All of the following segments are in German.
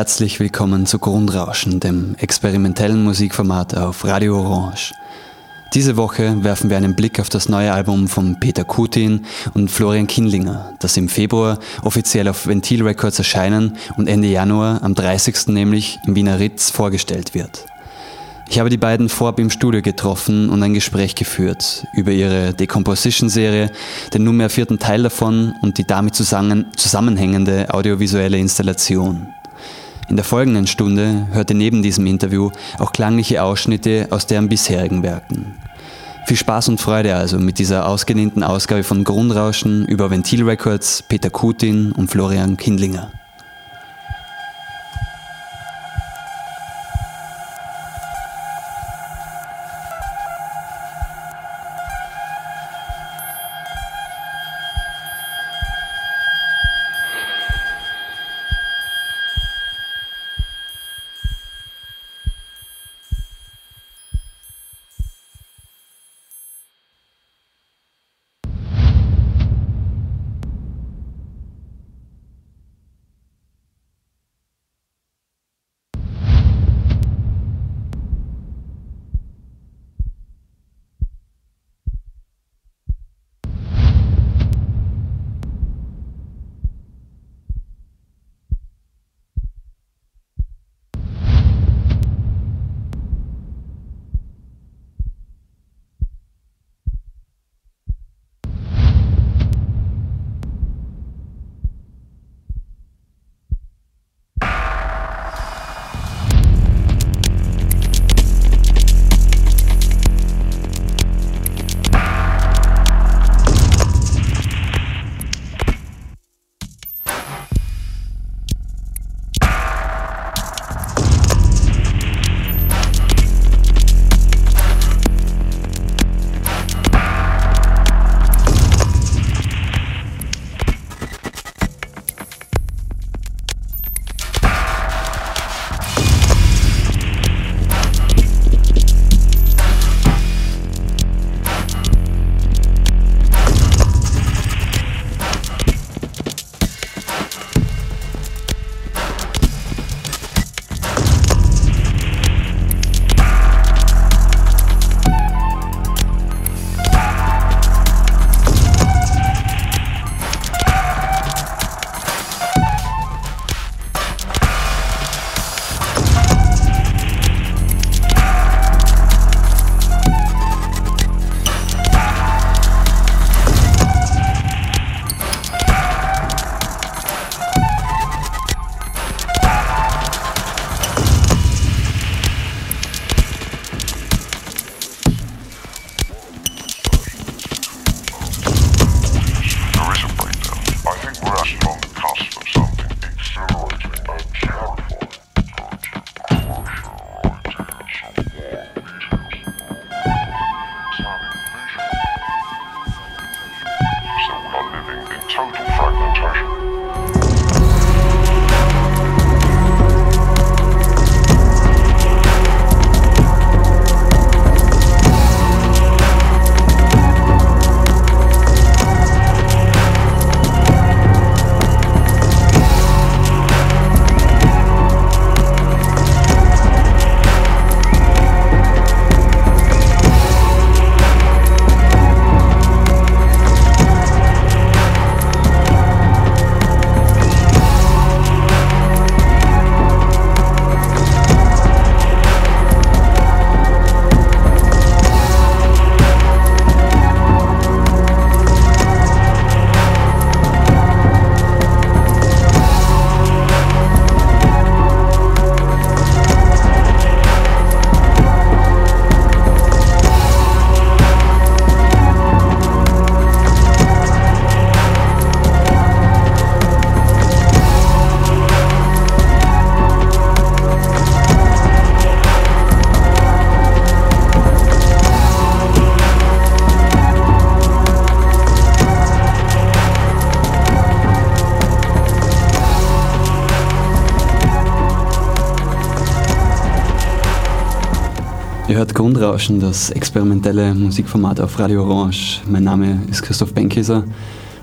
Herzlich willkommen zu Grundrauschen, dem experimentellen Musikformat auf Radio Orange. Diese Woche werfen wir einen Blick auf das neue Album von Peter Kutin und Florian Kindlinger, das im Februar offiziell auf Ventil Records erscheinen und Ende Januar, am 30. nämlich, im Wiener Ritz vorgestellt wird. Ich habe die beiden vorab im Studio getroffen und ein Gespräch geführt über ihre Decomposition-Serie, den nunmehr vierten Teil davon und die damit zusammenhängende audiovisuelle Installation. In der folgenden Stunde hörte neben diesem Interview auch klangliche Ausschnitte aus deren bisherigen Werken. Viel Spaß und Freude also mit dieser ausgedehnten Ausgabe von Grundrauschen über Ventil Records, Peter Kutin und Florian Kindlinger. Grundrauschen, das experimentelle Musikformat auf Radio Orange. Mein Name ist Christoph Benkeser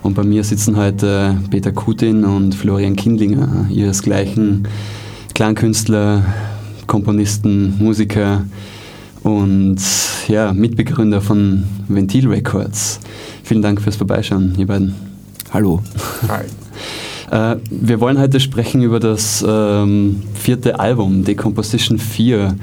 und bei mir sitzen heute Peter Kutin und Florian Kindlinger, ihresgleichen Klangkünstler, Komponisten, Musiker und ja, Mitbegründer von Ventil Records. Vielen Dank fürs Vorbeischauen, ihr beiden. Hallo. Hi. Äh, wir wollen heute sprechen über das ähm, vierte Album, Decomposition 4,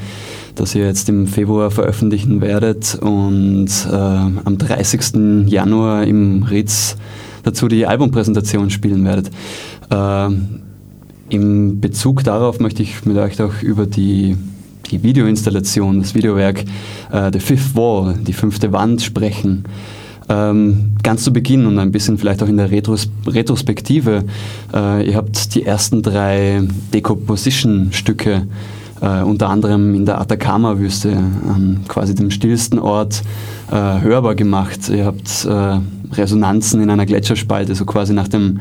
das ihr jetzt im Februar veröffentlichen werdet und äh, am 30. Januar im Ritz dazu die Albumpräsentation spielen werdet. Äh, Im Bezug darauf möchte ich mit euch auch über die, die Videoinstallation, das Videowerk äh, The Fifth Wall, die fünfte Wand sprechen. Ähm, ganz zu Beginn und ein bisschen vielleicht auch in der Retros Retrospektive, äh, ihr habt die ersten drei Decomposition-Stücke äh, unter anderem in der Atacama-Wüste, an quasi dem stillsten Ort, äh, hörbar gemacht. Ihr habt äh, Resonanzen in einer Gletscherspalte, so quasi nach dem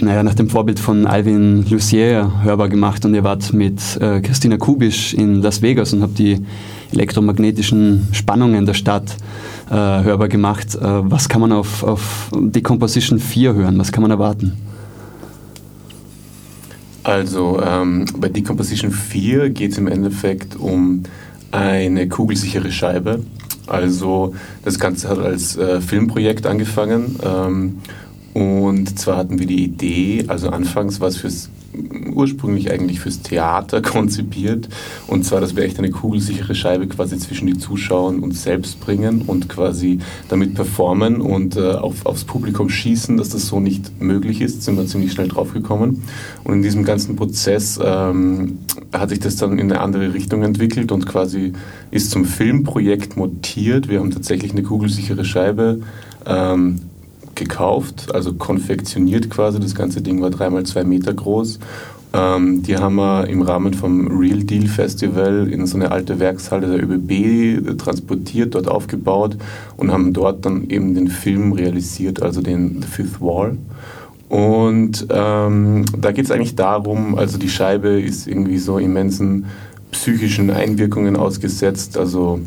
naja, nach dem Vorbild von Alvin Lucier hörbar gemacht und ihr wart mit äh, Christina Kubisch in Las Vegas und habt die elektromagnetischen Spannungen der Stadt äh, hörbar gemacht. Äh, was kann man auf, auf Decomposition 4 hören? Was kann man erwarten? Also ähm, bei Decomposition 4 geht es im Endeffekt um eine kugelsichere Scheibe. Also das Ganze hat als äh, Filmprojekt angefangen. Ähm, und zwar hatten wir die Idee, also anfangs war es fürs ursprünglich eigentlich fürs Theater konzipiert. Und zwar, dass wir echt eine kugelsichere Scheibe quasi zwischen die Zuschauer und selbst bringen und quasi damit performen und äh, auf, aufs Publikum schießen, dass das so nicht möglich ist, sind wir ziemlich schnell draufgekommen. Und in diesem ganzen Prozess ähm, hat sich das dann in eine andere Richtung entwickelt und quasi ist zum Filmprojekt montiert. Wir haben tatsächlich eine kugelsichere Scheibe. Ähm, gekauft, also konfektioniert quasi. Das ganze Ding war dreimal zwei Meter groß. Ähm, die haben wir im Rahmen vom Real Deal Festival in so eine alte Werkshalle der ÖBB transportiert, dort aufgebaut und haben dort dann eben den Film realisiert, also den The Fifth Wall. Und ähm, da geht es eigentlich darum, also die Scheibe ist irgendwie so immensen psychischen Einwirkungen ausgesetzt, also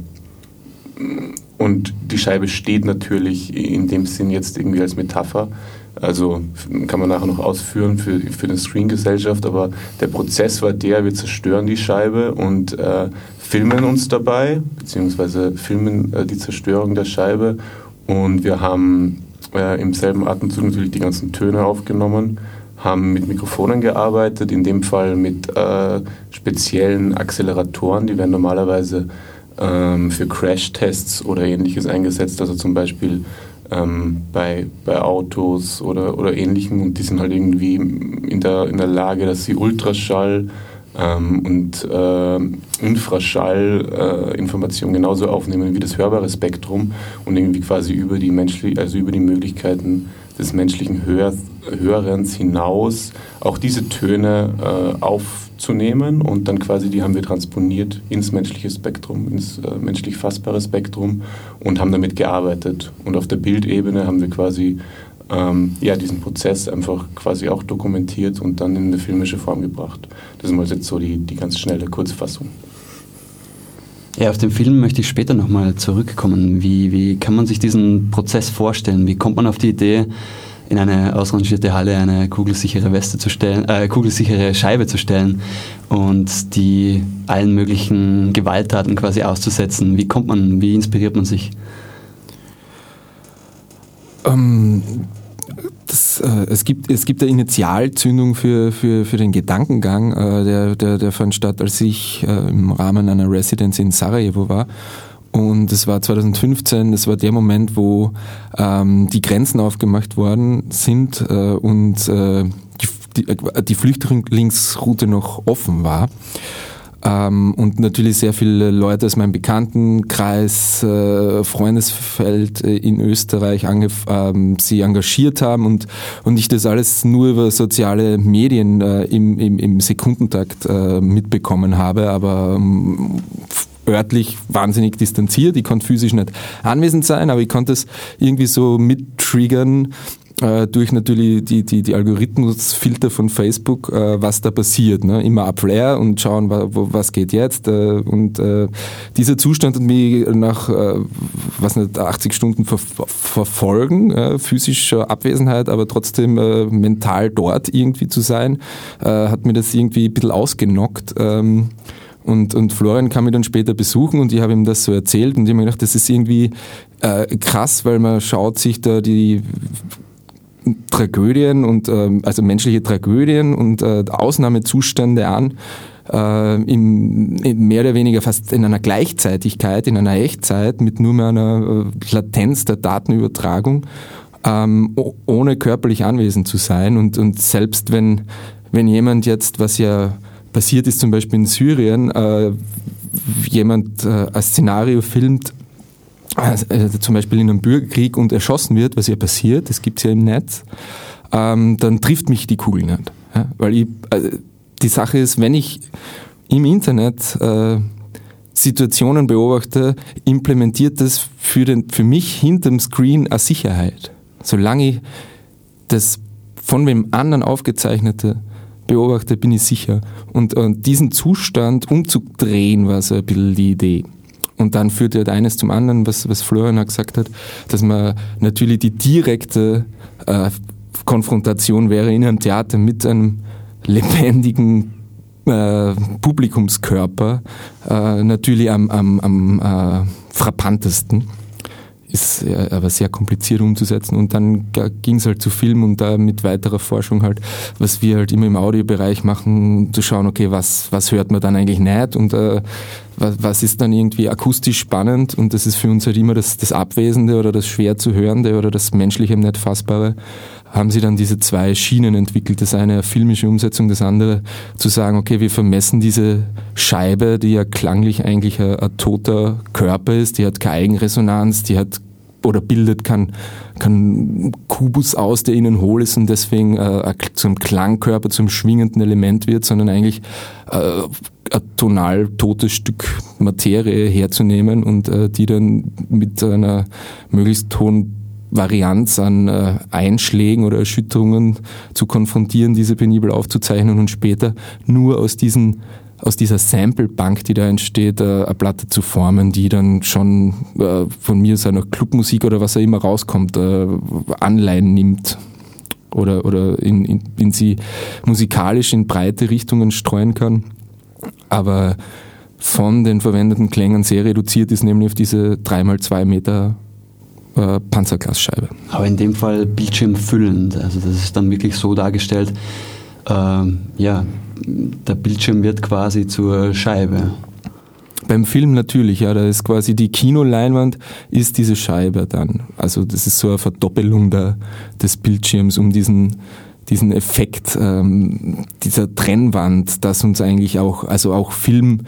und die Scheibe steht natürlich in dem Sinn jetzt irgendwie als Metapher. Also kann man nachher noch ausführen für, für eine Screen-Gesellschaft, aber der Prozess war der, wir zerstören die Scheibe und äh, filmen uns dabei, beziehungsweise filmen äh, die Zerstörung der Scheibe und wir haben äh, im selben Atemzug natürlich die ganzen Töne aufgenommen, haben mit Mikrofonen gearbeitet, in dem Fall mit äh, speziellen Acceleratoren, die werden normalerweise ähm, für Crash-Tests oder ähnliches eingesetzt, also zum Beispiel ähm, bei, bei Autos oder, oder ähnlichem. Und die sind halt irgendwie in der, in der Lage, dass sie Ultraschall ähm, und äh, Infraschall-Informationen äh, genauso aufnehmen wie das hörbare Spektrum und irgendwie quasi über die menschlich, also über die Möglichkeiten des menschlichen Hör Hörens hinaus auch diese Töne äh, auf zu und dann quasi die haben wir transponiert ins menschliche Spektrum, ins äh, menschlich fassbare Spektrum und haben damit gearbeitet. Und auf der Bildebene haben wir quasi ähm, ja, diesen Prozess einfach quasi auch dokumentiert und dann in eine filmische Form gebracht. Das ist mal jetzt so die, die ganz schnelle Kurzfassung. Ja, auf den Film möchte ich später nochmal zurückkommen. Wie, wie kann man sich diesen Prozess vorstellen? Wie kommt man auf die Idee, in eine ausrangierte Halle eine kugelsichere Weste zu stellen, äh, kugelsichere Scheibe zu stellen und die allen möglichen Gewalttaten quasi auszusetzen. Wie kommt man, wie inspiriert man sich? Ähm, das, äh, es, gibt, es gibt eine Initialzündung für, für, für den Gedankengang, äh, der, der, der fand statt, als ich äh, im Rahmen einer Residenz in Sarajevo war und es war 2015, das war der Moment, wo ähm, die Grenzen aufgemacht worden sind äh, und äh, die, die, die Flüchtlingsroute noch offen war. Ähm, und natürlich sehr viele Leute aus meinem Bekanntenkreis, äh, Freundesfeld äh, in Österreich ähm, sie engagiert haben und, und ich das alles nur über soziale Medien äh, im, im, im Sekundentakt äh, mitbekommen habe, aber ähm, örtlich wahnsinnig distanziert. Ich konnte physisch nicht anwesend sein, aber ich konnte es irgendwie so mittriggern, äh, durch natürlich die, die, die Algorithmusfilter von Facebook, äh, was da passiert. Ne? Immer ab Flair und schauen, was geht jetzt. Äh, und äh, dieser Zustand hat mich nach was nicht, 80 Stunden ver verfolgen, physischer Abwesenheit, aber trotzdem mental dort irgendwie zu sein, hat mir das irgendwie ein bisschen ausgenockt. Ähm, und, und Florian kam mich dann später besuchen und ich habe ihm das so erzählt und ich habe mir gedacht, das ist irgendwie äh, krass, weil man schaut sich da die Tragödien und ähm, also menschliche Tragödien und äh, Ausnahmezustände an, äh, im, mehr oder weniger fast in einer Gleichzeitigkeit, in einer Echtzeit mit nur mehr einer äh, Latenz der Datenübertragung, ähm, ohne körperlich anwesend zu sein. Und, und selbst wenn, wenn jemand jetzt, was ja passiert ist zum Beispiel in Syrien, äh, jemand äh, ein Szenario filmt, also, also zum Beispiel in einem Bürgerkrieg und erschossen wird, was ja passiert, das gibt's ja im Netz, ähm, dann trifft mich die Kugel nicht. Ja? Weil ich, äh, die Sache ist, wenn ich im Internet äh, Situationen beobachte, implementiert das für, den, für mich hinterm Screen eine Sicherheit. Solange ich das von wem anderen aufgezeichnete beobachte, bin ich sicher. Und, und diesen Zustand umzudrehen war so ein bisschen die Idee. Und dann führt halt eines zum anderen, was, was Florian auch gesagt hat, dass man natürlich die direkte äh, Konfrontation wäre in einem Theater mit einem lebendigen äh, Publikumskörper äh, natürlich am, am, am äh, frappantesten ist aber sehr kompliziert umzusetzen. Und dann ging es halt zu Film und da mit weiterer Forschung halt, was wir halt immer im Audiobereich machen, zu schauen, okay, was, was hört man dann eigentlich nicht und äh, was, was ist dann irgendwie akustisch spannend und das ist für uns halt immer das, das Abwesende oder das schwer zu hörende oder das menschliche nicht fassbare haben sie dann diese zwei Schienen entwickelt. Das eine eine filmische Umsetzung, das andere zu sagen, okay, wir vermessen diese Scheibe, die ja klanglich eigentlich ein, ein toter Körper ist, die hat keine Eigenresonanz, die hat oder bildet keinen kein Kubus aus, der innen hohl ist und deswegen äh, zum Klangkörper, zum schwingenden Element wird, sondern eigentlich äh, ein tonal totes Stück Materie herzunehmen und äh, die dann mit einer möglichst hohen Varianz an äh, Einschlägen oder Erschütterungen zu konfrontieren, diese penibel aufzuzeichnen und später nur aus diesen aus dieser Sample-Bank, die da entsteht, äh, eine Platte zu formen, die dann schon äh, von mir seiner Clubmusik oder was er immer rauskommt, äh, Anleihen nimmt oder, oder in, in, in sie musikalisch in breite Richtungen streuen kann. Aber von den verwendeten Klängen sehr reduziert ist, nämlich auf diese 3x2 Meter äh, Panzerglasscheibe. Aber in dem Fall bildschirmfüllend. Also das ist dann wirklich so dargestellt, äh, ja, der Bildschirm wird quasi zur Scheibe. Beim Film natürlich, ja, da ist quasi die Kinoleinwand ist diese Scheibe dann. Also das ist so eine Verdoppelung der, des Bildschirms, um diesen diesen Effekt ähm, dieser Trennwand, das uns eigentlich auch, also auch Film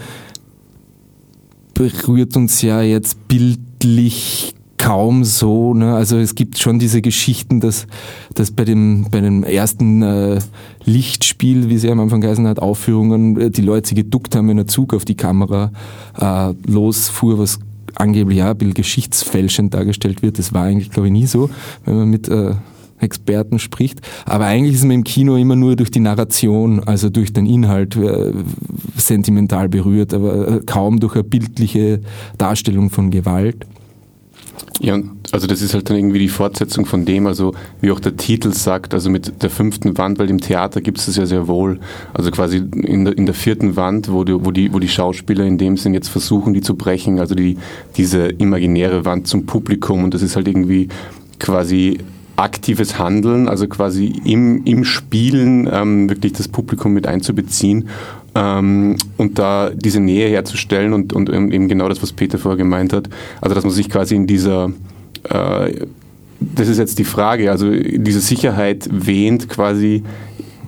berührt uns ja jetzt bildlich kaum so. Ne? Also es gibt schon diese Geschichten, dass, dass bei, dem, bei dem ersten äh, Lichtspiel, wie sie am Anfang geheißen hat, Aufführungen, äh, die Leute sich geduckt haben, wenn ein Zug auf die Kamera äh, losfuhr, was angeblich ja ein bisschen geschichtsfälschend dargestellt wird. Das war eigentlich, glaube ich, nie so, wenn man mit äh, Experten spricht. Aber eigentlich ist man im Kino immer nur durch die Narration, also durch den Inhalt äh, sentimental berührt, aber äh, kaum durch eine bildliche Darstellung von Gewalt. Ja, also das ist halt dann irgendwie die Fortsetzung von dem, also wie auch der Titel sagt, also mit der fünften Wand, weil im Theater gibt es das ja sehr wohl. Also quasi in der, in der vierten Wand, wo die, wo, die, wo die Schauspieler in dem Sinn jetzt versuchen, die zu brechen, also die, diese imaginäre Wand zum Publikum und das ist halt irgendwie quasi aktives Handeln, also quasi im, im Spielen ähm, wirklich das Publikum mit einzubeziehen ähm, und da diese Nähe herzustellen und, und eben genau das, was Peter vorher gemeint hat, also dass man sich quasi in dieser äh, das ist jetzt die Frage, also diese Sicherheit wähnt quasi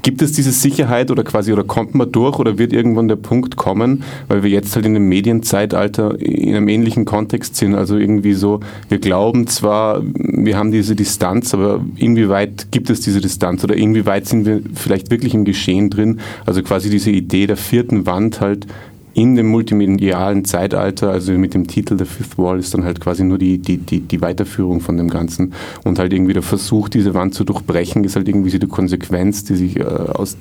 Gibt es diese Sicherheit oder quasi oder kommt man durch oder wird irgendwann der Punkt kommen, weil wir jetzt halt in dem Medienzeitalter in einem ähnlichen Kontext sind, also irgendwie so, wir glauben zwar, wir haben diese Distanz, aber inwieweit gibt es diese Distanz? Oder inwieweit sind wir vielleicht wirklich im Geschehen drin, also quasi diese Idee der vierten Wand halt in dem multimedialen Zeitalter, also mit dem Titel The Fifth Wall, ist dann halt quasi nur die, die, die, die Weiterführung von dem Ganzen und halt irgendwie der Versuch, diese Wand zu durchbrechen, ist halt irgendwie so die Konsequenz, die sich äh, aus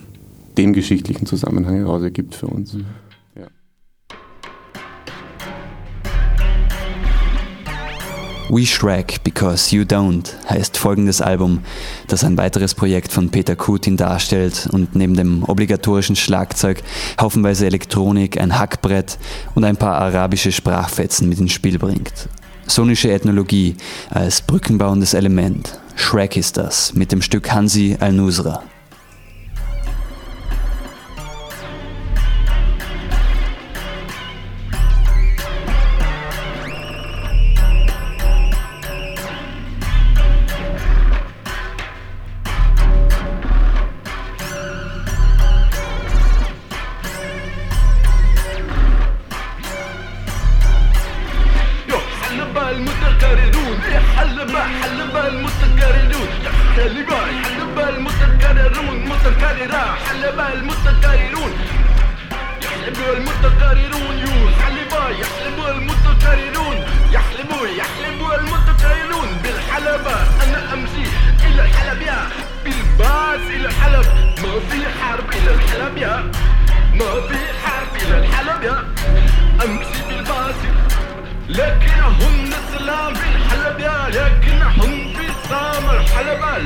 dem geschichtlichen Zusammenhang heraus ergibt für uns. Mhm. We Shrek Because You Don't heißt folgendes Album, das ein weiteres Projekt von Peter Kutin darstellt und neben dem obligatorischen Schlagzeug haufenweise Elektronik, ein Hackbrett und ein paar arabische Sprachfetzen mit ins Spiel bringt. Sonische Ethnologie als brückenbauendes Element. Shrek ist das mit dem Stück Hansi al-Nusra.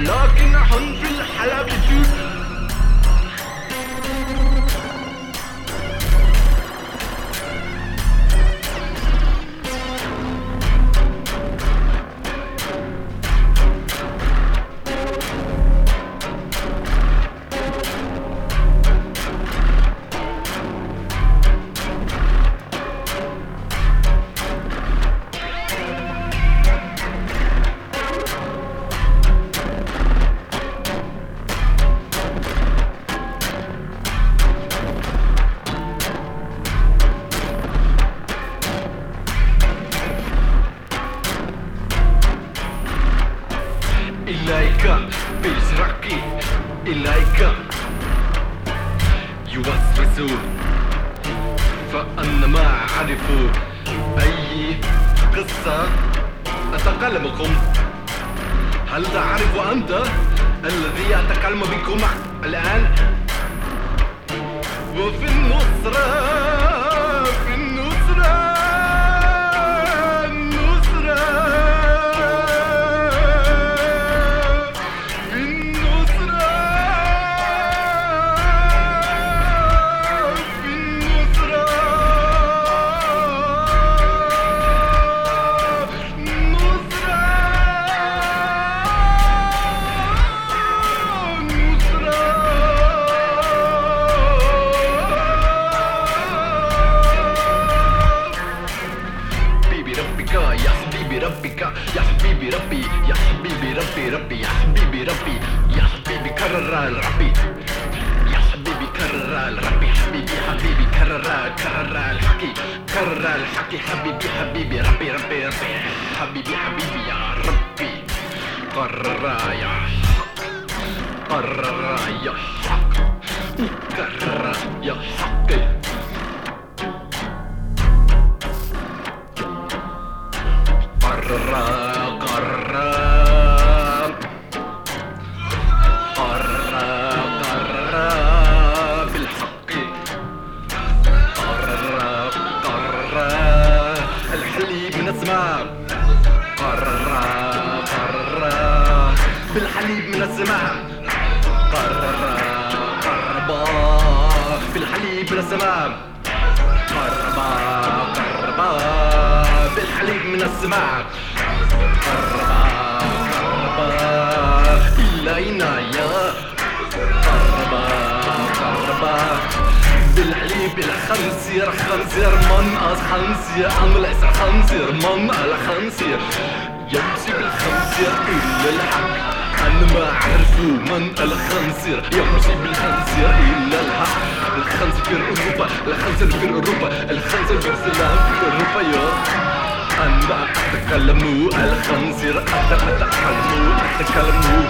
lurking a hundred.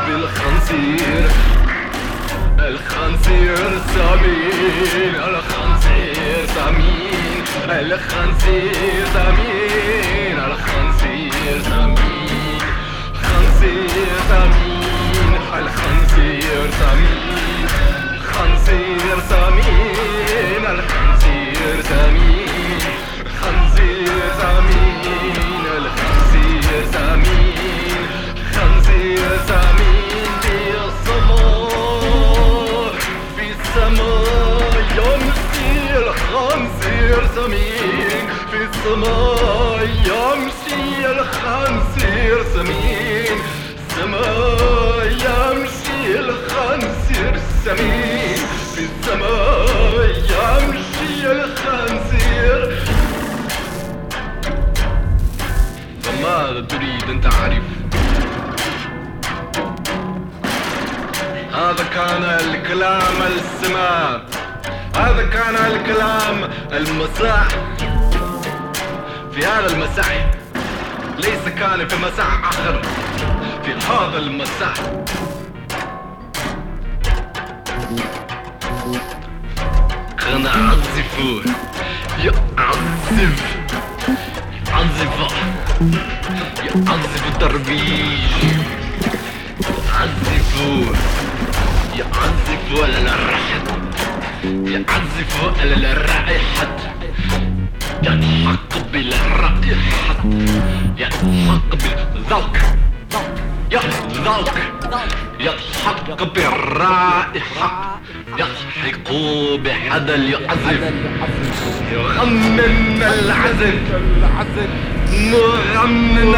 بالخنزير. الخنزير سمين الخنزير سمين الخنزير زمين الخنزير زمين خنزير زمين الخنزير زمين خنزير زمين الخنزير زمين خنزير زمين زمين في السماء يمشي الخنزير زمين السماء يمشي الخنزير السمين في السماء يمشي الخنزير فماذا تريد أن تعرف هذا كان الكلام السماء هذا كان الكلام المساء في هذا المساء ليس كان في مساء آخر. في هذا المساء كان أعزف يعزف يعزف يعزف التربيج يعزف يعزف على الرحم يعزف على الرائحة. يضحك بالرائحة. يضحك بالذوق. يذوق يضحك بالرائحة. يضحك بحدا يعزف يغنن العزف. نغنن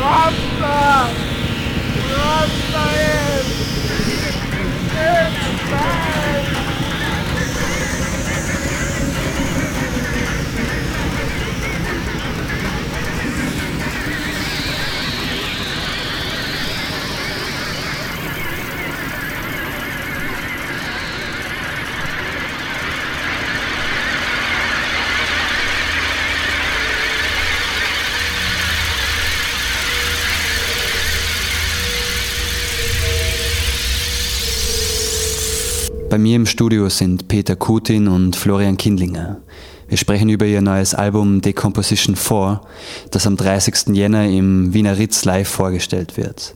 Rasta! Rasta is... is back! Bei mir im Studio sind Peter Kutin und Florian Kindlinger. Wir sprechen über ihr neues Album Decomposition 4, das am 30. Jänner im Wiener Ritz live vorgestellt wird.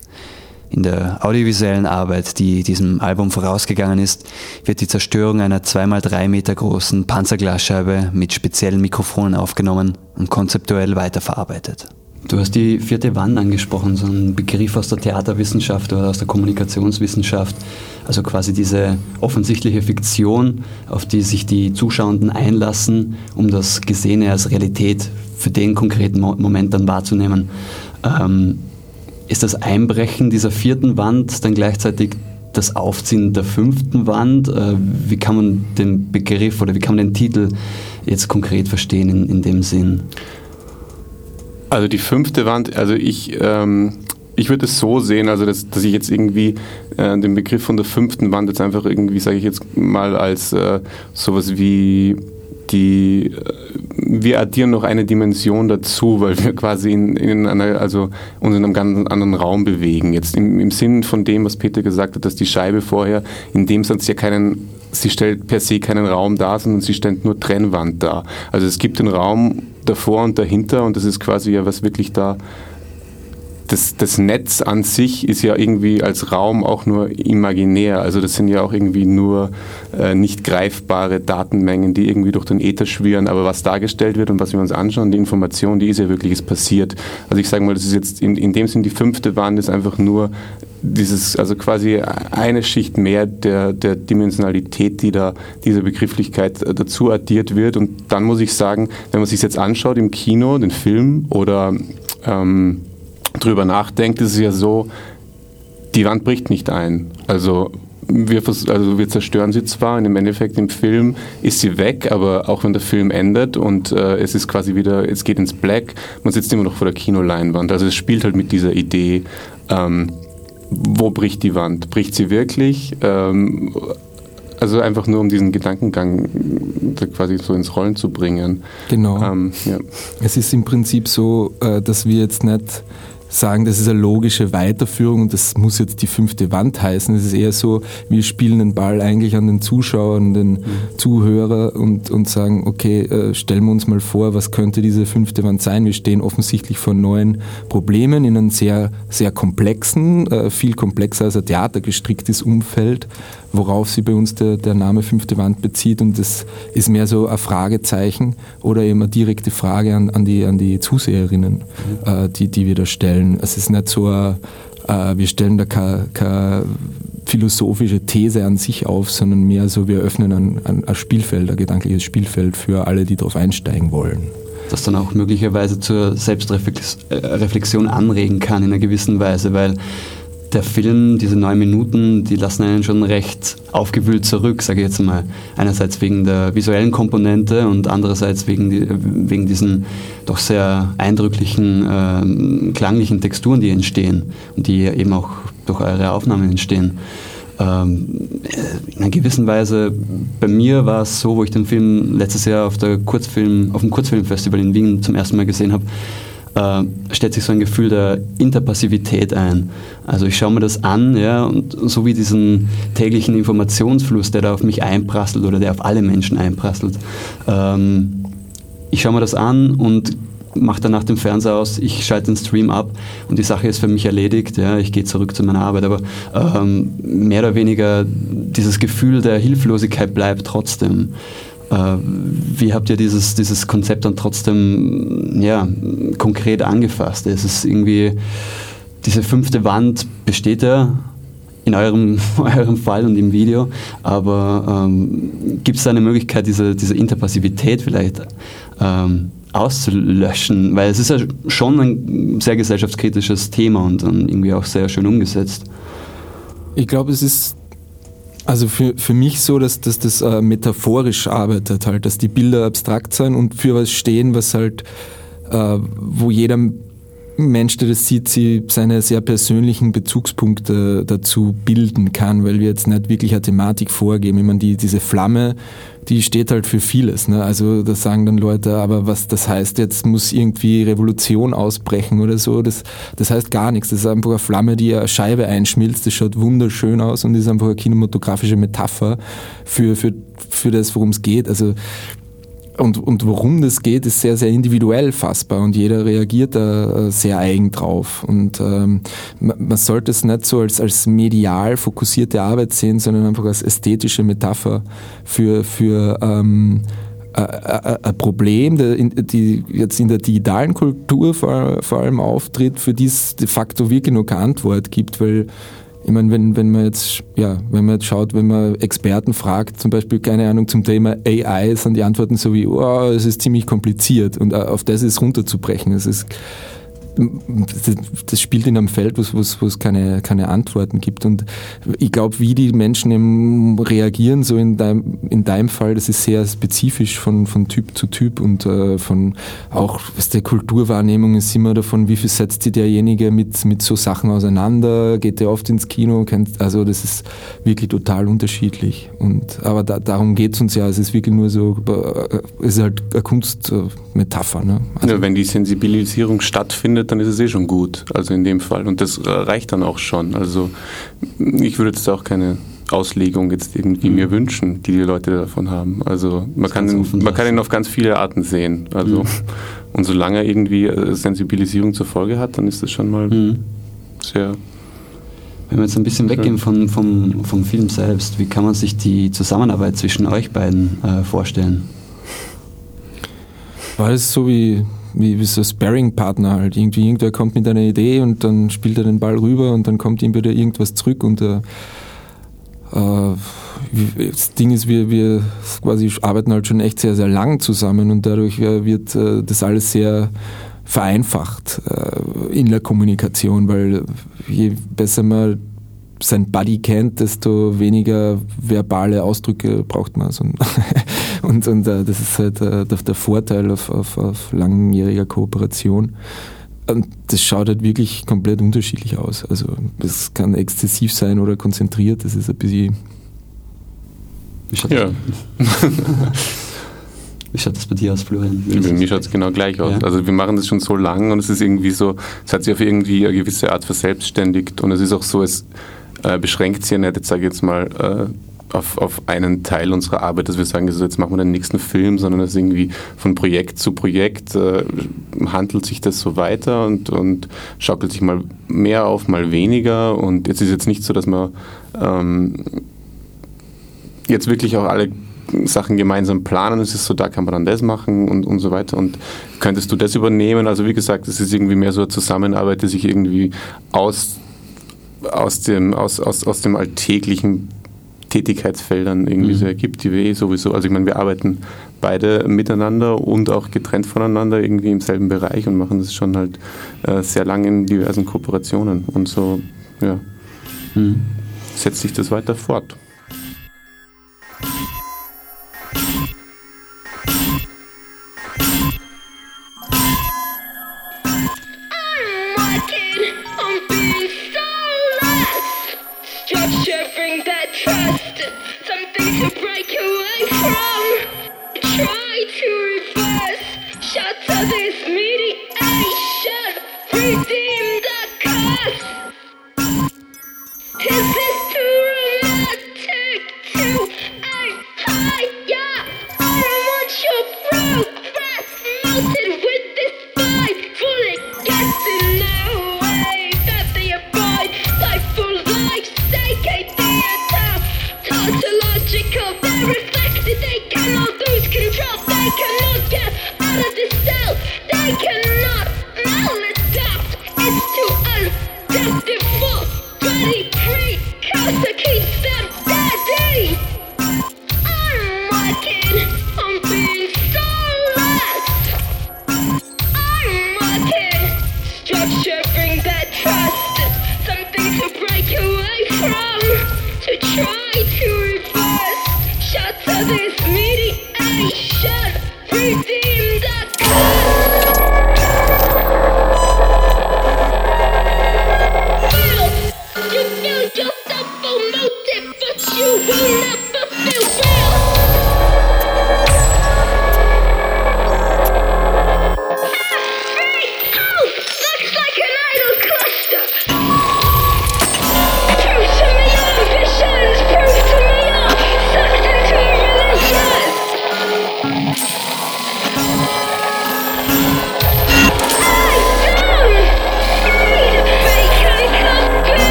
In der audiovisuellen Arbeit, die diesem Album vorausgegangen ist, wird die Zerstörung einer 2x3 Meter großen Panzerglasscheibe mit speziellen Mikrofonen aufgenommen und konzeptuell weiterverarbeitet. Du hast die vierte Wand angesprochen, so ein Begriff aus der Theaterwissenschaft oder aus der Kommunikationswissenschaft. Also quasi diese offensichtliche Fiktion, auf die sich die Zuschauenden einlassen, um das Gesehene als Realität für den konkreten Moment dann wahrzunehmen. Ähm, ist das Einbrechen dieser vierten Wand dann gleichzeitig das Aufziehen der fünften Wand? Äh, wie kann man den Begriff oder wie kann man den Titel jetzt konkret verstehen in, in dem Sinn? Also die fünfte Wand, also ich, ähm, ich würde es so sehen, also dass, dass ich jetzt irgendwie äh, den Begriff von der fünften Wand jetzt einfach irgendwie, sage ich jetzt mal, als äh, sowas wie die, äh, wir addieren noch eine Dimension dazu, weil wir quasi in, in einer, also uns in einem ganz anderen Raum bewegen. Jetzt im, im Sinn von dem, was Peter gesagt hat, dass die Scheibe vorher in dem Satz ja keinen, sie stellt per se keinen Raum dar, sondern sie stellt nur Trennwand dar. Also es gibt den Raum davor und dahinter und das ist quasi ja was wirklich da das, das Netz an sich ist ja irgendwie als Raum auch nur imaginär. Also das sind ja auch irgendwie nur äh, nicht greifbare Datenmengen, die irgendwie durch den Äther schwirren. Aber was dargestellt wird und was wir uns anschauen, die Information, die ist ja wirklich ist passiert. Also ich sage mal, das ist jetzt in, in dem Sinn die fünfte Wand ist einfach nur dieses, also quasi eine Schicht mehr der, der Dimensionalität, die da dieser Begrifflichkeit äh, dazu addiert wird. Und dann muss ich sagen, wenn man sich jetzt anschaut im Kino, den Film oder ähm, drüber nachdenkt, ist es ja so, die Wand bricht nicht ein. Also wir, also wir zerstören sie zwar und im Endeffekt im Film ist sie weg, aber auch wenn der Film endet und äh, es ist quasi wieder, es geht ins Black, man sitzt immer noch vor der Kinoleinwand. Also es spielt halt mit dieser Idee, ähm, wo bricht die Wand? Bricht sie wirklich? Ähm, also einfach nur um diesen Gedankengang quasi so ins Rollen zu bringen. Genau. Ähm, ja. Es ist im Prinzip so, äh, dass wir jetzt nicht sagen, das ist eine logische Weiterführung und das muss jetzt die fünfte Wand heißen. Es ist eher so, wir spielen den Ball eigentlich an den Zuschauer, an den. Zuhörer und, und sagen, okay, äh, stellen wir uns mal vor, was könnte diese fünfte Wand sein? Wir stehen offensichtlich vor neuen Problemen in einem sehr, sehr komplexen, äh, viel komplexer als ein Theater gestricktes Umfeld, worauf sich bei uns der, der Name fünfte Wand bezieht und das ist mehr so ein Fragezeichen oder eben eine direkte Frage an, an, die, an die Zuseherinnen, mhm. äh, die, die wir da stellen. Es ist nicht so, äh, wir stellen da keine, keine philosophische These an sich auf, sondern mehr so, wir öffnen ein, ein, ein Spielfeld, ein gedankliches Spielfeld für alle, die darauf einsteigen wollen das dann auch möglicherweise zur Selbstreflexion anregen kann in einer gewissen Weise, weil der Film, diese neun Minuten, die lassen einen schon recht aufgewühlt zurück, sage ich jetzt mal. Einerseits wegen der visuellen Komponente und andererseits wegen, die, wegen diesen doch sehr eindrücklichen äh, klanglichen Texturen, die entstehen und die eben auch durch eure Aufnahmen entstehen. Ähm, in einer gewissen Weise, bei mir war es so, wo ich den Film letztes Jahr auf, der Kurzfilm, auf dem Kurzfilmfestival in Wien zum ersten Mal gesehen habe, äh, stellt sich so ein Gefühl der Interpassivität ein. Also ich schaue mir das an, ja, und so wie diesen täglichen Informationsfluss, der da auf mich einprasselt oder der auf alle Menschen einprasselt. Ähm, ich schaue mir das an und mache dann nach dem Fernseher aus, ich schalte den Stream ab und die Sache ist für mich erledigt, ja, ich gehe zurück zu meiner Arbeit, aber ähm, mehr oder weniger dieses Gefühl der Hilflosigkeit bleibt trotzdem. Äh, wie habt ihr dieses, dieses Konzept dann trotzdem ja, konkret angefasst? Es ist irgendwie, diese fünfte Wand besteht ja in eurem, eurem Fall und im Video, aber ähm, gibt es da eine Möglichkeit, diese, diese Interpassivität vielleicht ähm, auszulöschen? Weil es ist ja schon ein sehr gesellschaftskritisches Thema und dann irgendwie auch sehr schön umgesetzt. Ich glaube, es ist also für, für mich so, dass, dass das äh, metaphorisch arbeitet, halt, dass die Bilder abstrakt sind und für was stehen, was halt, äh, wo jeder Mensch, der das sieht, sie seine sehr persönlichen Bezugspunkte dazu bilden kann, weil wir jetzt nicht wirklich eine Thematik vorgeben. Ich meine, die, diese Flamme, die steht halt für vieles. Ne? Also da sagen dann Leute, aber was das heißt, jetzt muss irgendwie Revolution ausbrechen oder so, das, das heißt gar nichts. Das ist einfach eine Flamme, die eine Scheibe einschmilzt, das schaut wunderschön aus und ist einfach eine kinematografische Metapher für, für, für das, worum es geht. Also und, und worum das geht, ist sehr, sehr individuell fassbar und jeder reagiert da äh, sehr eigen drauf. Und ähm, man sollte es nicht so als, als medial fokussierte Arbeit sehen, sondern einfach als ästhetische Metapher für, für ähm, ein Problem, die jetzt in der digitalen Kultur vor, allem auftritt, für die es de facto wirklich noch keine Antwort gibt, weil ich meine, wenn, wenn man jetzt, ja, wenn man jetzt schaut, wenn man Experten fragt, zum Beispiel, keine Ahnung, zum Thema AI, sind die Antworten so wie, oh, es ist ziemlich kompliziert und auf das ist runterzubrechen. Es ist, das spielt in einem Feld, wo es keine, keine Antworten gibt. Und ich glaube, wie die Menschen reagieren, so in deinem, in deinem Fall, das ist sehr spezifisch von, von Typ zu Typ und äh, von auch was der Kulturwahrnehmung ist immer davon, wie viel setzt sich derjenige mit, mit so Sachen auseinander, geht der oft ins Kino, kennt, also das ist wirklich total unterschiedlich. Und, aber da, darum geht es uns ja, es ist wirklich nur so, äh, es ist halt eine Kunstmetapher. Ne? Also, ja, wenn die Sensibilisierung stattfindet, findet, dann ist es eh schon gut. Also in dem Fall. Und das reicht dann auch schon. Also ich würde jetzt auch keine Auslegung jetzt irgendwie mir wünschen, die die Leute davon haben. Also man kann, ihn, man kann ihn auf ganz viele Arten sehen. Also mhm. und solange er irgendwie äh, Sensibilisierung zur Folge hat, dann ist das schon mal mhm. sehr. Wenn wir jetzt ein bisschen weggehen von, vom, vom Film selbst, wie kann man sich die Zusammenarbeit zwischen euch beiden äh, vorstellen? War es so wie wie, wie so Sparring-Partner halt. Irgendwie irgendwer kommt mit einer Idee und dann spielt er den Ball rüber und dann kommt ihm wieder irgendwas zurück und äh, äh, das Ding ist, wir, wir quasi arbeiten halt schon echt sehr, sehr lang zusammen und dadurch äh, wird äh, das alles sehr vereinfacht in der Kommunikation, weil je besser man sein Buddy kennt, desto weniger verbale Ausdrücke braucht man. Und, und äh, das ist halt äh, der, der, Vorteil auf, auf, auf langjähriger Kooperation. Und das schaut halt wirklich komplett unterschiedlich aus. Also es kann exzessiv sein oder konzentriert, das ist ein bisschen. Wie schaut ja. Wie schaut das bei dir aus, Florian? Bei mir schaut es genau gleich aus. Ja. Also wir machen das schon so lang und es ist irgendwie so, es hat sich auf irgendwie eine gewisse Art verselbstständigt und es ist auch so, es äh, beschränkt sich nicht, jetzt sage ich jetzt mal, äh, auf, auf einen Teil unserer Arbeit, dass wir sagen, also jetzt machen wir den nächsten Film, sondern dass irgendwie von Projekt zu Projekt äh, handelt sich das so weiter und, und schaukelt sich mal mehr auf, mal weniger. Und jetzt ist jetzt nicht so, dass man ähm, jetzt wirklich auch alle Sachen gemeinsam planen. Es ist so, da kann man dann das machen und, und so weiter. Und könntest du das übernehmen? Also wie gesagt, es ist irgendwie mehr so eine Zusammenarbeit, die sich irgendwie aus, aus, dem, aus, aus, aus dem alltäglichen Tätigkeitsfeldern irgendwie mhm. so ergibt, die wir eh sowieso, also ich meine, wir arbeiten beide miteinander und auch getrennt voneinander irgendwie im selben Bereich und machen das schon halt äh, sehr lange in diversen Kooperationen und so, ja, mhm. setzt sich das weiter fort. this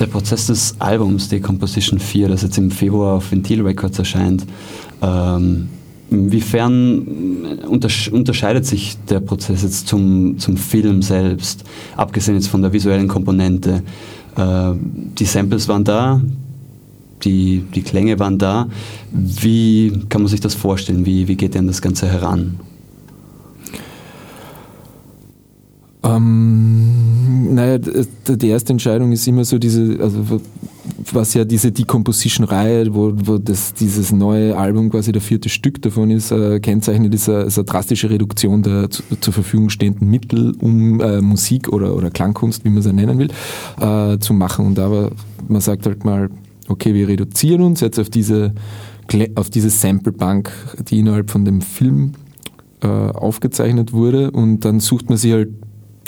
Der Prozess des Albums Decomposition 4, das jetzt im Februar auf Ventil Records erscheint, ähm, inwiefern untersch unterscheidet sich der Prozess jetzt zum, zum Film selbst, abgesehen jetzt von der visuellen Komponente? Äh, die Samples waren da, die, die Klänge waren da. Wie kann man sich das vorstellen? Wie, wie geht denn das Ganze heran? Ähm, naja, die erste Entscheidung ist immer so diese, also was ja diese Decomposition-Reihe, wo, wo das, dieses neue Album quasi der vierte Stück davon ist, äh, kennzeichnet, ist eine, ist eine drastische Reduktion der zu, zur Verfügung stehenden Mittel, um äh, Musik oder, oder Klangkunst, wie man es ja nennen will, äh, zu machen. Und aber man sagt halt mal, okay, wir reduzieren uns jetzt auf diese, auf diese Samplebank, die innerhalb von dem Film äh, aufgezeichnet wurde und dann sucht man sich halt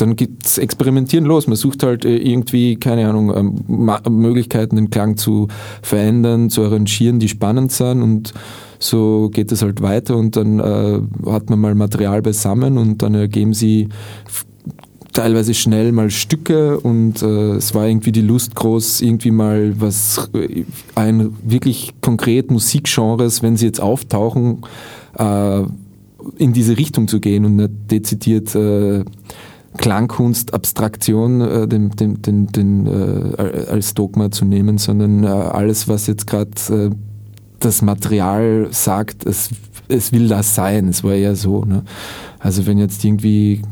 dann geht's experimentieren los. Man sucht halt äh, irgendwie, keine Ahnung, ähm, Möglichkeiten, den Klang zu verändern, zu arrangieren, die spannend sind. Und so geht es halt weiter. Und dann äh, hat man mal Material beisammen und dann ergeben sie teilweise schnell mal Stücke. Und äh, es war irgendwie die Lust groß, irgendwie mal was, äh, ein wirklich konkret Musikgenres, wenn sie jetzt auftauchen, äh, in diese Richtung zu gehen und nicht dezidiert äh, Klangkunst, Abstraktion äh, den, den, den, den, äh, als Dogma zu nehmen, sondern äh, alles, was jetzt gerade äh, das Material sagt, es, es will das sein. Es war eher so. Ne? Also wenn jetzt irgendwie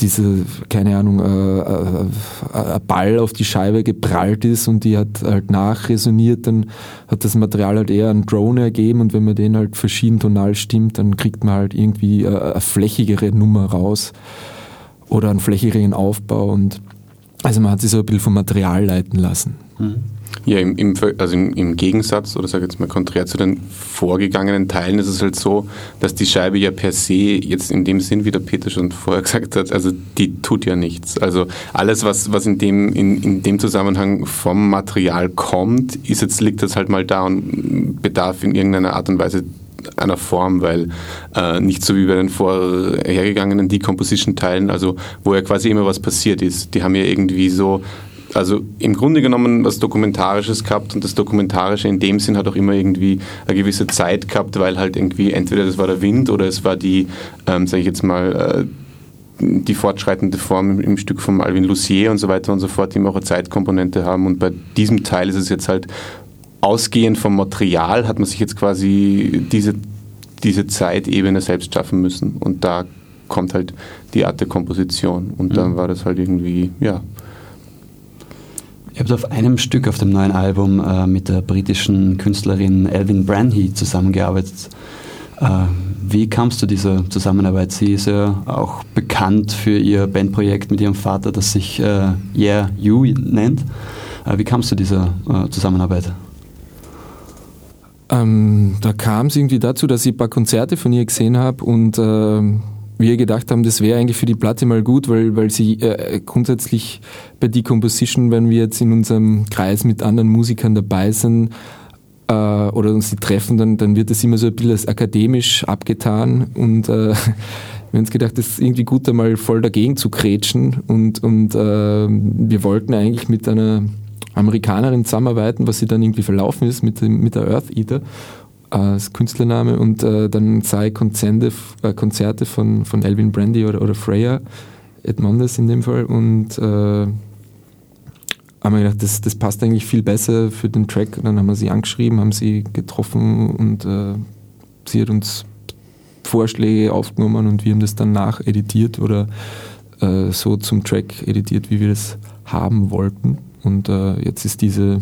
diese, keine Ahnung, äh, äh, ein Ball auf die Scheibe geprallt ist und die hat halt nachresoniert, dann hat das Material halt eher einen Drone ergeben und wenn man den halt verschieden tonal stimmt, dann kriegt man halt irgendwie äh, eine flächigere Nummer raus oder einen flächigen Aufbau. Und also man hat sich so ein bisschen vom Material leiten lassen. Mhm. Ja, im, im, also im, im Gegensatz oder sage jetzt mal konträr zu den vorgegangenen Teilen ist es halt so, dass die Scheibe ja per se jetzt in dem Sinn, wie der Peter schon vorher gesagt hat, also die tut ja nichts. Also alles, was, was in, dem, in, in dem Zusammenhang vom Material kommt, ist jetzt, liegt das halt mal da und bedarf in irgendeiner Art und Weise einer Form, weil äh, nicht so wie bei den vorhergegangenen Decomposition-Teilen, also wo ja quasi immer was passiert ist. Die haben ja irgendwie so also im Grunde genommen was Dokumentarisches gehabt und das Dokumentarische in dem Sinn hat auch immer irgendwie eine gewisse Zeit gehabt, weil halt irgendwie entweder das war der Wind oder es war die, ähm, sage ich jetzt mal, äh, die fortschreitende Form im, Stück von Alvin Lucier und so weiter und so fort, die immer auch eine Zeitkomponente haben. Und bei diesem Teil ist es jetzt halt ausgehend vom Material hat man sich jetzt quasi diese, diese Zeitebene selbst schaffen müssen. Und da kommt halt die Art der Komposition. Und dann mhm. war das halt irgendwie, ja. Ihr habt auf einem Stück auf dem neuen Album äh, mit der britischen Künstlerin Elvin Branhy zusammengearbeitet. Äh, wie kamst du dieser Zusammenarbeit? Sie ist ja auch bekannt für ihr Bandprojekt mit ihrem Vater, das sich äh, Yeah You nennt. Äh, wie kamst du dieser äh, Zusammenarbeit? Ähm, da kam es irgendwie dazu, dass ich ein paar Konzerte von ihr gesehen habe und äh, wir gedacht haben, das wäre eigentlich für die Platte mal gut, weil, weil sie äh, grundsätzlich bei Decomposition, wenn wir jetzt in unserem Kreis mit anderen Musikern dabei sind äh, oder uns die treffen, dann, dann wird das immer so ein bisschen als akademisch abgetan und äh, wir haben uns gedacht, das ist irgendwie gut, da mal voll dagegen zu kretschen und, und äh, wir wollten eigentlich mit einer Amerikanerin zusammenarbeiten, was sie dann irgendwie verlaufen ist mit, mit der Earth Eater äh, als Künstlername und äh, dann zwei Konzerte, äh, Konzerte von, von Elvin Brandy oder, oder Freya Edmondes in dem Fall und äh, haben wir gedacht, das, das passt eigentlich viel besser für den Track. Und dann haben wir sie angeschrieben, haben sie getroffen und äh, sie hat uns Vorschläge aufgenommen und wir haben das dann nacheditiert oder äh, so zum Track editiert, wie wir das haben wollten. Und äh, jetzt ist diese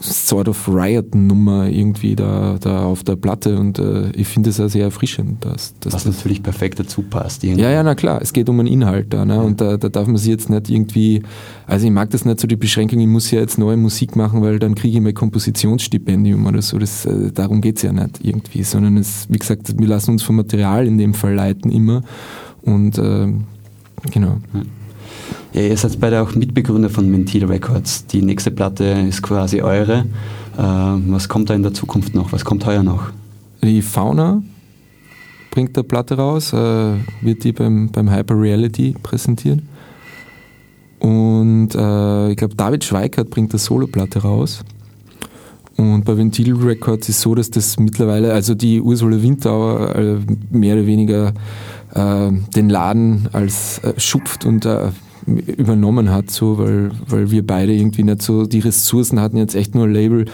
sort of Riot-Nummer irgendwie da, da auf der Platte und äh, ich finde es auch sehr erfrischend. Dass, dass Was das natürlich perfekt dazu passt. Irgendwie. Ja, ja, na klar, es geht um einen Inhalt da ne? und da, da darf man sich jetzt nicht irgendwie, also ich mag das nicht so die Beschränkung, ich muss ja jetzt neue Musik machen, weil dann kriege ich mein Kompositionsstipendium oder so, das, äh, darum geht es ja nicht irgendwie, sondern es, wie gesagt, wir lassen uns vom Material in dem Fall leiten immer und äh, genau. Hm. Ja, ihr seid beide auch Mitbegründer von Mentil Records. Die nächste Platte ist quasi eure. Äh, was kommt da in der Zukunft noch? Was kommt heuer noch? Die Fauna bringt eine Platte raus, äh, wird die beim, beim Hyper Reality präsentieren. Und äh, ich glaube, David Schweikert bringt eine Soloplatte raus. Und bei Ventil Records ist so, dass das mittlerweile, also die Ursula Windauer äh, mehr oder weniger äh, den Laden als äh, schupft und übernommen hat, so, weil, weil wir beide irgendwie nicht so die Ressourcen hatten, jetzt echt nur ein Label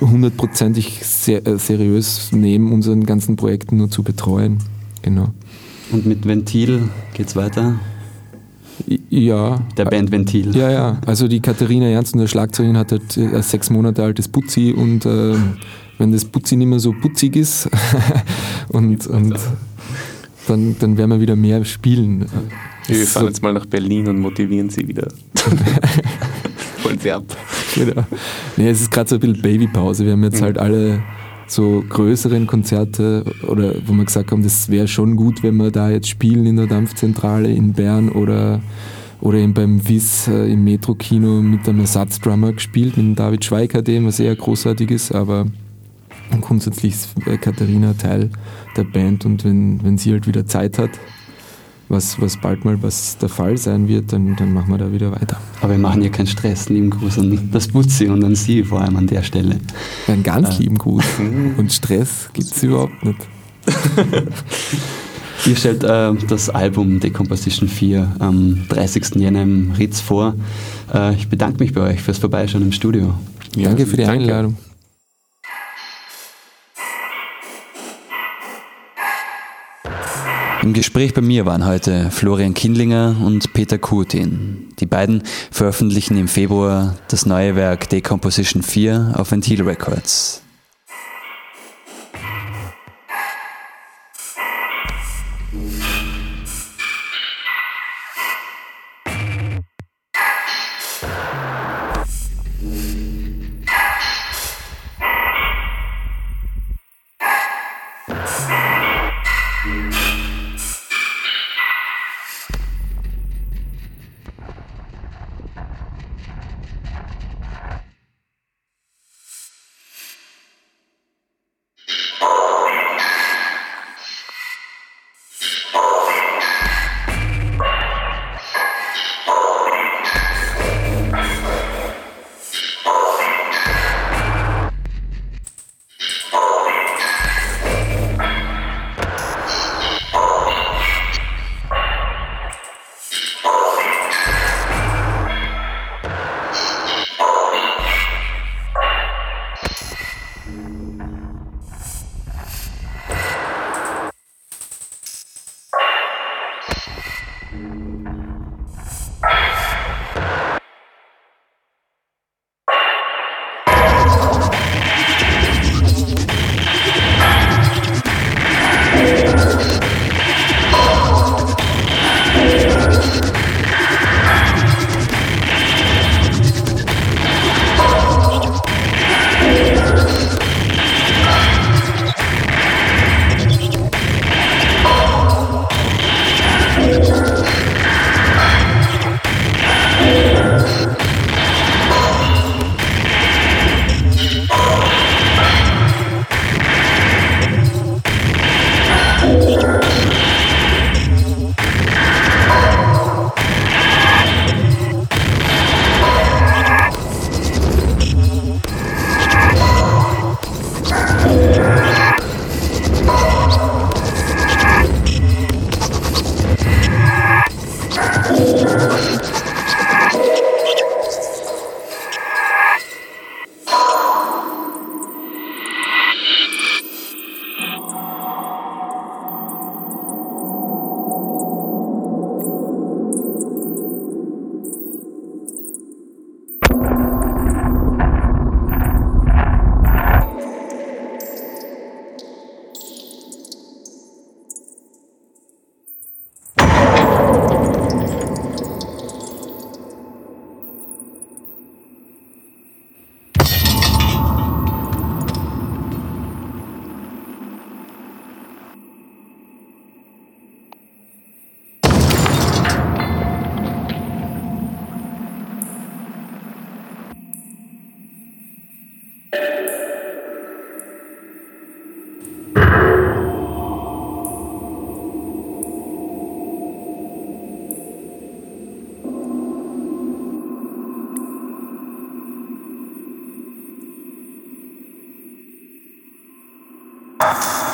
hundertprozentig ser äh, seriös neben unseren ganzen Projekten nur zu betreuen. Genau. Und mit Ventil geht's weiter. Ja. Der Band Ventil. Ja, ja. Also die Katharina Ernst, unsere Schlagzeugerin, hat halt äh, ein sechs Monate altes Putzi und äh, wenn das Putzi nicht mehr so putzig ist und, und dann, dann werden wir wieder mehr spielen. Wir fahren So- jetzt mal nach Berlin und motivieren sie wieder. Holen sie ab. Genau. Nee, es ist gerade so ein bisschen Babypause. Wir haben jetzt halt alle so größeren Konzerte oder wo wir gesagt haben, das wäre schon gut, wenn wir da jetzt spielen in der Dampfzentrale in Bern oder, oder eben beim WIS äh, im Metro-Kino mit einem Ersatzdrummer gespielt, mit dem David Schweiker, dem was sehr großartig ist, aber grundsätzlich ist äh, Katharina Teil der Band und wenn, wenn sie halt wieder Zeit hat, was, was bald mal was der Fall sein wird, dann, dann machen wir da wieder weiter. Aber wir machen hier keinen Stress. Lieben Gruß an das Butzi und an Sie vor allem an der Stelle. Einen ganz lieben Gruß. Und Stress gibt es überhaupt nicht. Ihr stellt äh, das Album Decomposition 4 am 30. Jänner im Ritz vor. Äh, ich bedanke mich bei euch fürs Vorbeischauen im Studio. Danke für die danke. Einladung. Im Gespräch bei mir waren heute Florian Kindlinger und Peter Kutin. Die beiden veröffentlichen im Februar das neue Werk Decomposition 4 auf Ventil Records. you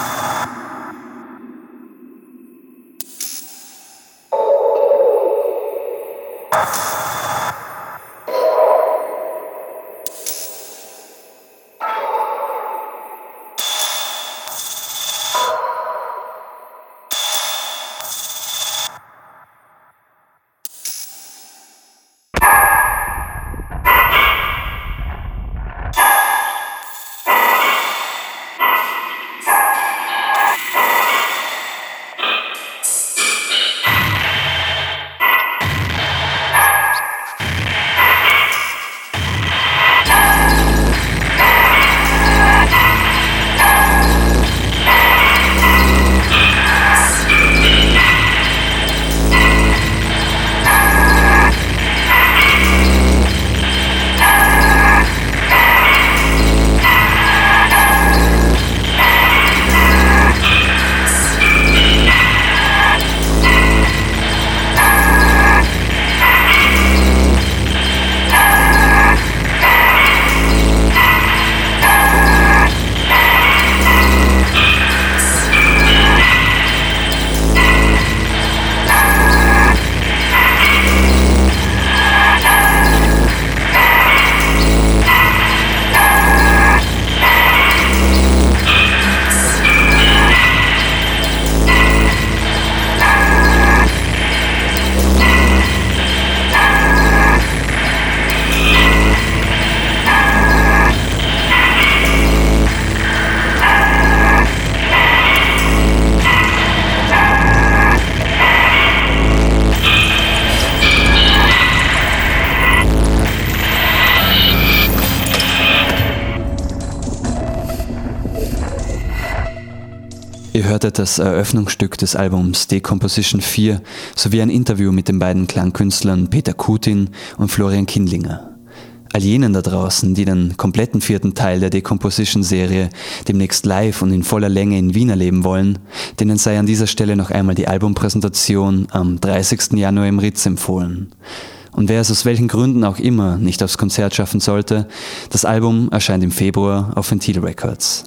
das Eröffnungsstück des Albums Decomposition 4 sowie ein Interview mit den beiden Klangkünstlern Peter Kutin und Florian Kindlinger. All jenen da draußen, die den kompletten vierten Teil der Decomposition-Serie demnächst live und in voller Länge in Wien erleben wollen, denen sei an dieser Stelle noch einmal die Albumpräsentation am 30. Januar im Ritz empfohlen. Und wer es aus welchen Gründen auch immer nicht aufs Konzert schaffen sollte, das Album erscheint im Februar auf Ventil Records.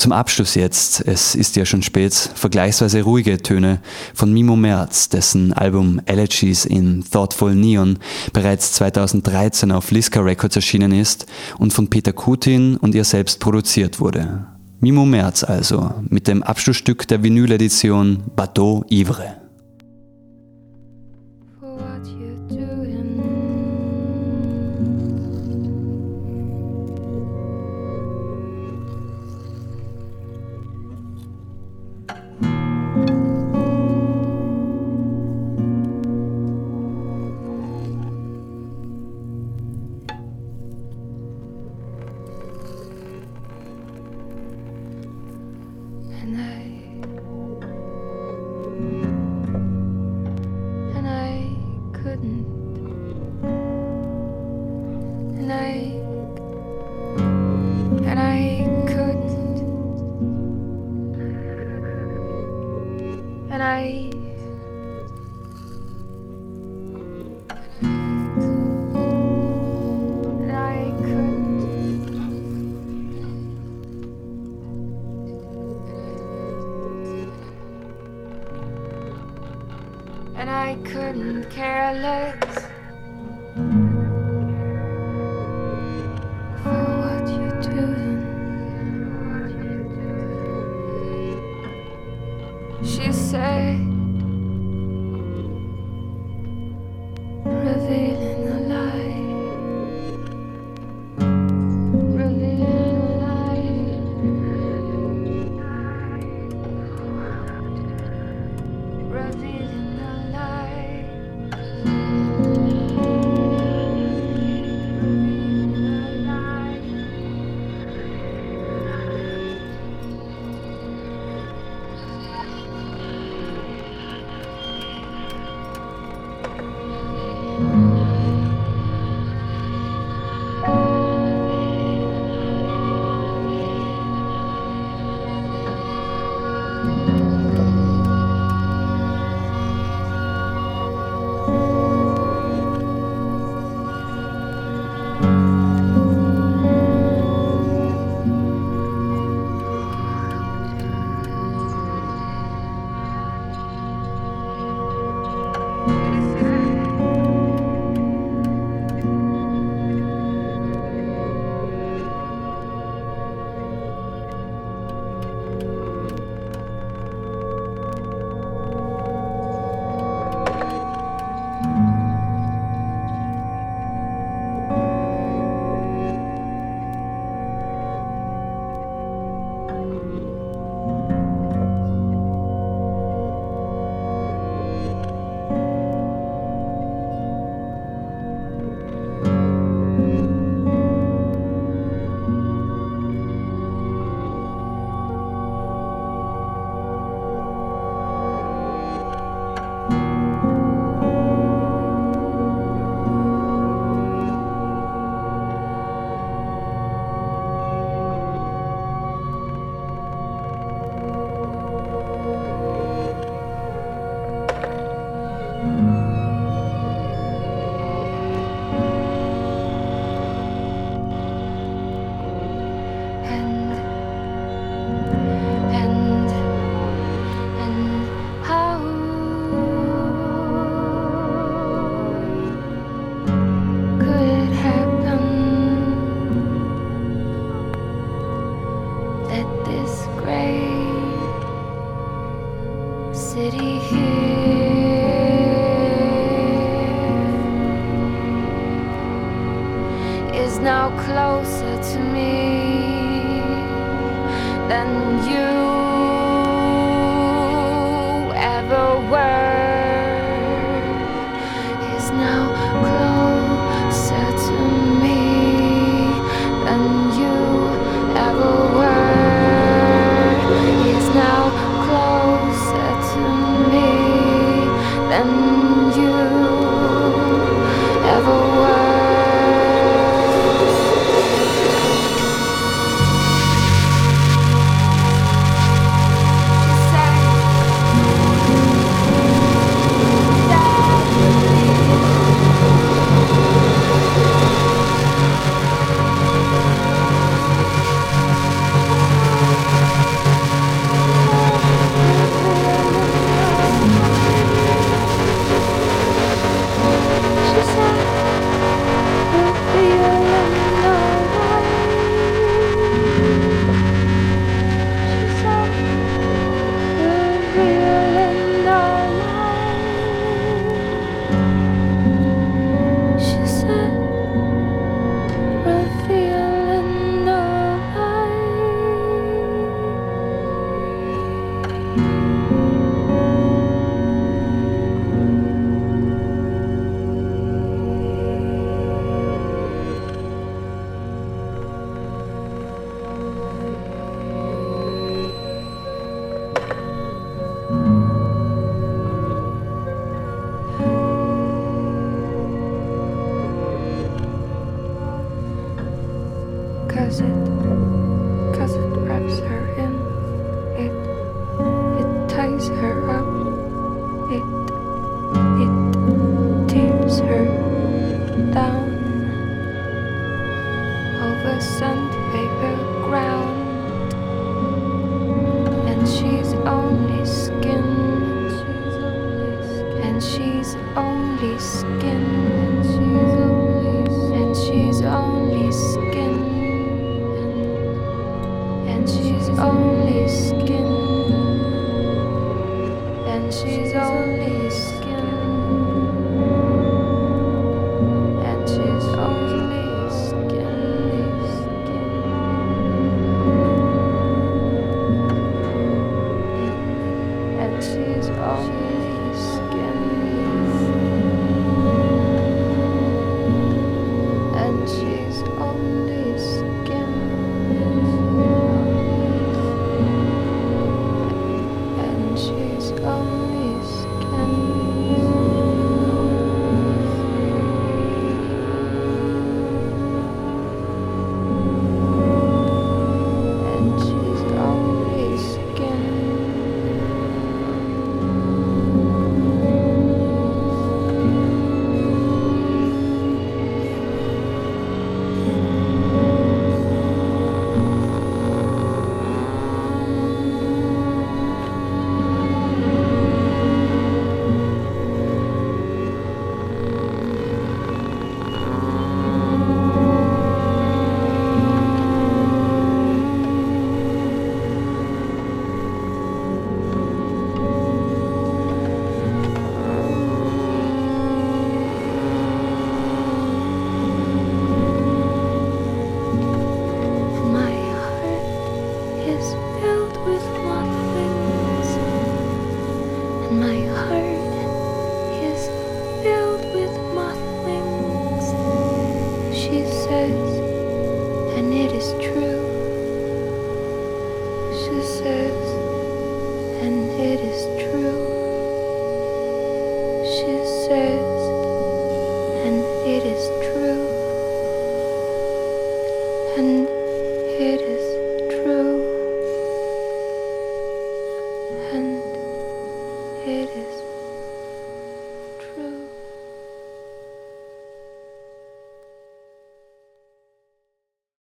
Zum Abschluss jetzt, es ist ja schon spät, vergleichsweise ruhige Töne von Mimo Merz, dessen Album Elegies in Thoughtful Neon bereits 2013 auf Liska Records erschienen ist und von Peter Kutin und ihr selbst produziert wurde. Mimo Merz also, mit dem Abschlussstück der Vinyl-Edition Bateau Ivre.